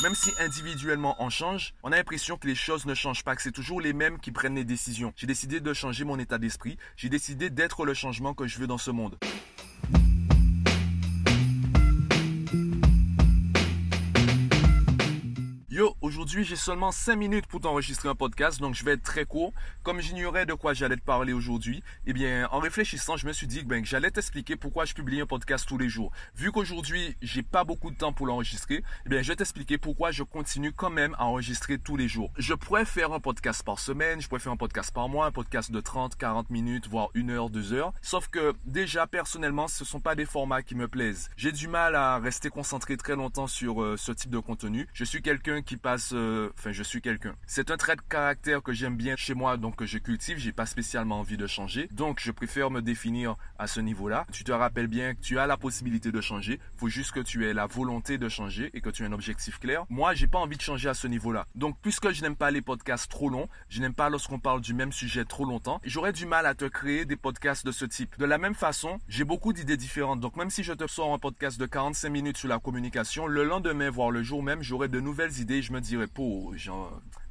Même si individuellement on change, on a l'impression que les choses ne changent pas, que c'est toujours les mêmes qui prennent les décisions. J'ai décidé de changer mon état d'esprit, j'ai décidé d'être le changement que je veux dans ce monde. Aujourd'hui j'ai seulement 5 minutes pour t'enregistrer un podcast, donc je vais être très court. Comme j'ignorais de quoi j'allais te parler aujourd'hui, eh bien, en réfléchissant, je me suis dit ben, que j'allais t'expliquer pourquoi je publie un podcast tous les jours. Vu qu'aujourd'hui j'ai pas beaucoup de temps pour l'enregistrer, eh bien, je vais t'expliquer pourquoi je continue quand même à enregistrer tous les jours. Je pourrais faire un podcast par semaine, je pourrais faire un podcast par mois, un podcast de 30, 40 minutes, voire 1 heure, 2 heures. Sauf que déjà, personnellement, ce sont pas des formats qui me plaisent. J'ai du mal à rester concentré très longtemps sur euh, ce type de contenu. Je suis quelqu'un qui passe, enfin, je suis quelqu'un. C'est un trait de caractère que j'aime bien chez moi, donc que je cultive. J'ai pas spécialement envie de changer, donc je préfère me définir à ce niveau-là. Tu te rappelles bien que tu as la possibilité de changer. Faut juste que tu aies la volonté de changer et que tu aies un objectif clair. Moi, j'ai pas envie de changer à ce niveau-là. Donc, puisque je n'aime pas les podcasts trop longs, je n'aime pas lorsqu'on parle du même sujet trop longtemps, j'aurais du mal à te créer des podcasts de ce type. De la même façon, j'ai beaucoup d'idées différentes. Donc, même si je te sors un podcast de 45 minutes sur la communication, le lendemain, voire le jour même, j'aurai de nouvelles idées je me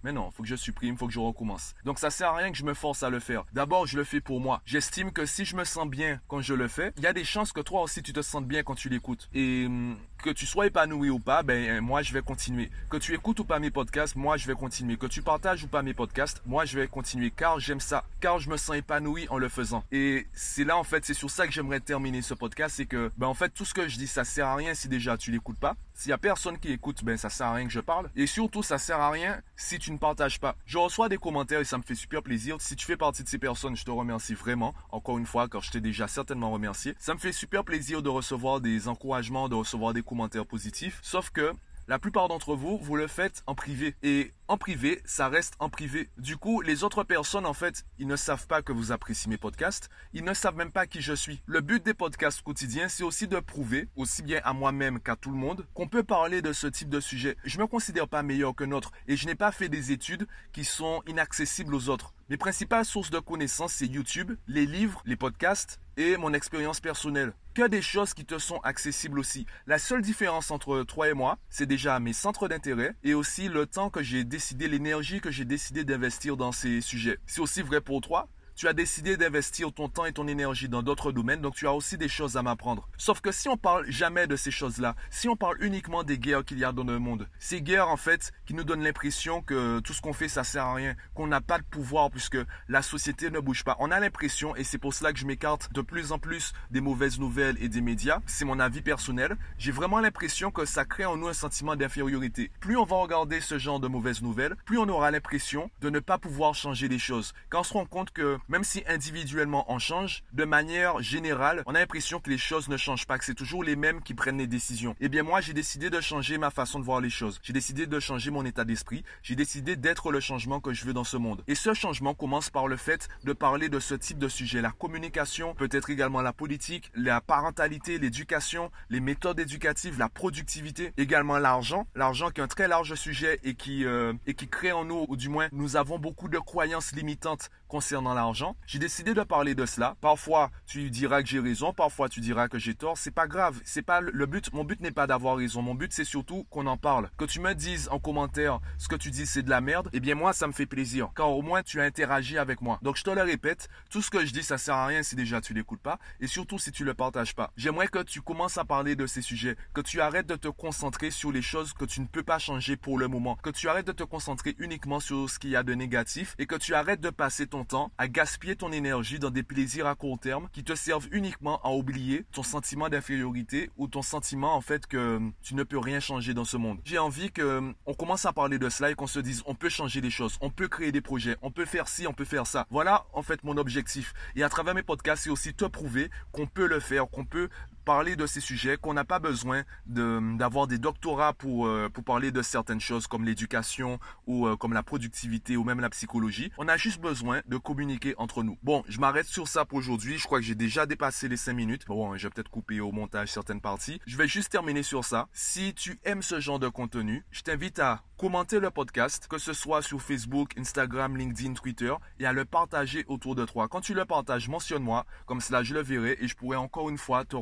mais non, faut que je supprime, faut que je recommence. Donc ça sert à rien que je me force à le faire. D'abord, je le fais pour moi. J'estime que si je me sens bien quand je le fais, il y a des chances que toi aussi tu te sentes bien quand tu l'écoutes. Et hum, que tu sois épanoui ou pas, ben moi je vais continuer. Que tu écoutes ou pas mes podcasts, moi je vais continuer. Que tu partages ou pas mes podcasts, moi je vais continuer car j'aime ça, car je me sens épanoui en le faisant. Et c'est là en fait, c'est sur ça que j'aimerais terminer ce podcast, c'est que ben en fait tout ce que je dis ça sert à rien si déjà tu l'écoutes pas. S'il y a personne qui écoute, ben ça sert à rien que je parle. Et surtout ça sert à rien si tu ne partage pas. Je reçois des commentaires et ça me fait super plaisir. Si tu fais partie de ces personnes, je te remercie vraiment. Encore une fois, car je t'ai déjà certainement remercié. Ça me fait super plaisir de recevoir des encouragements, de recevoir des commentaires positifs. Sauf que la plupart d'entre vous, vous le faites en privé. Et en privé, ça reste en privé. Du coup, les autres personnes, en fait, ils ne savent pas que vous appréciez mes podcasts. Ils ne savent même pas qui je suis. Le but des podcasts quotidiens, c'est aussi de prouver, aussi bien à moi-même qu'à tout le monde, qu'on peut parler de ce type de sujet. Je me considère pas meilleur que notre et je n'ai pas fait des études qui sont inaccessibles aux autres. Mes principales sources de connaissances, c'est YouTube, les livres, les podcasts et mon expérience personnelle. Que des choses qui te sont accessibles aussi. La seule différence entre toi et moi, c'est déjà mes centres d'intérêt et aussi le temps que j'ai décidé, l'énergie que j'ai décidé d'investir dans ces sujets. C'est aussi vrai pour toi? Tu as décidé d'investir ton temps et ton énergie dans d'autres domaines, donc tu as aussi des choses à m'apprendre. Sauf que si on parle jamais de ces choses-là, si on parle uniquement des guerres qu'il y a dans le monde, ces guerres en fait qui nous donnent l'impression que tout ce qu'on fait ça sert à rien, qu'on n'a pas de pouvoir puisque la société ne bouge pas. On a l'impression et c'est pour cela que je m'écarte de plus en plus des mauvaises nouvelles et des médias. C'est mon avis personnel. J'ai vraiment l'impression que ça crée en nous un sentiment d'infériorité. Plus on va regarder ce genre de mauvaises nouvelles, plus on aura l'impression de ne pas pouvoir changer les choses. Quand on se rend compte que même si individuellement on change, de manière générale, on a l'impression que les choses ne changent pas, que c'est toujours les mêmes qui prennent les décisions. Eh bien moi, j'ai décidé de changer ma façon de voir les choses. J'ai décidé de changer mon état d'esprit. J'ai décidé d'être le changement que je veux dans ce monde. Et ce changement commence par le fait de parler de ce type de sujet. La communication, peut-être également la politique, la parentalité, l'éducation, les méthodes éducatives, la productivité, également l'argent. L'argent qui est un très large sujet et qui, euh, et qui crée en nous, ou du moins nous avons beaucoup de croyances limitantes concernant l'argent. J'ai décidé de parler de cela. Parfois, tu diras que j'ai raison, parfois tu diras que j'ai tort. C'est pas grave. C'est pas le but. Mon but n'est pas d'avoir raison. Mon but, c'est surtout qu'on en parle. Que tu me dises en commentaire ce que tu dis, c'est de la merde. Eh bien, moi, ça me fait plaisir. Car au moins, tu as interagi avec moi. Donc, je te le répète. Tout ce que je dis, ça sert à rien si déjà tu l'écoutes pas. Et surtout si tu le partages pas. J'aimerais que tu commences à parler de ces sujets. Que tu arrêtes de te concentrer sur les choses que tu ne peux pas changer pour le moment. Que tu arrêtes de te concentrer uniquement sur ce qu'il y a de négatif. Et que tu arrêtes de passer ton temps à gaspiller ton énergie dans des plaisirs à court terme qui te servent uniquement à oublier ton sentiment d'infériorité ou ton sentiment en fait que tu ne peux rien changer dans ce monde. J'ai envie que on commence à parler de cela et qu'on se dise on peut changer les choses, on peut créer des projets, on peut faire ci, on peut faire ça. Voilà en fait mon objectif. Et à travers mes podcasts, c'est aussi te prouver qu'on peut le faire, qu'on peut parler de ces sujets, qu'on n'a pas besoin d'avoir des doctorats pour, euh, pour parler de certaines choses comme l'éducation ou euh, comme la productivité ou même la psychologie. On a juste besoin de communiquer entre nous. Bon, je m'arrête sur ça pour aujourd'hui. Je crois que j'ai déjà dépassé les 5 minutes. Bon, je vais peut-être couper au montage certaines parties. Je vais juste terminer sur ça. Si tu aimes ce genre de contenu, je t'invite à commenter le podcast, que ce soit sur Facebook, Instagram, LinkedIn, Twitter, et à le partager autour de toi. Quand tu le partages, mentionne-moi, comme cela je le verrai et je pourrai encore une fois te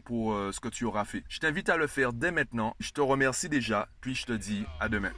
pour euh, ce que tu auras fait. Je t'invite à le faire dès maintenant. Je te remercie déjà, puis je te dis à demain.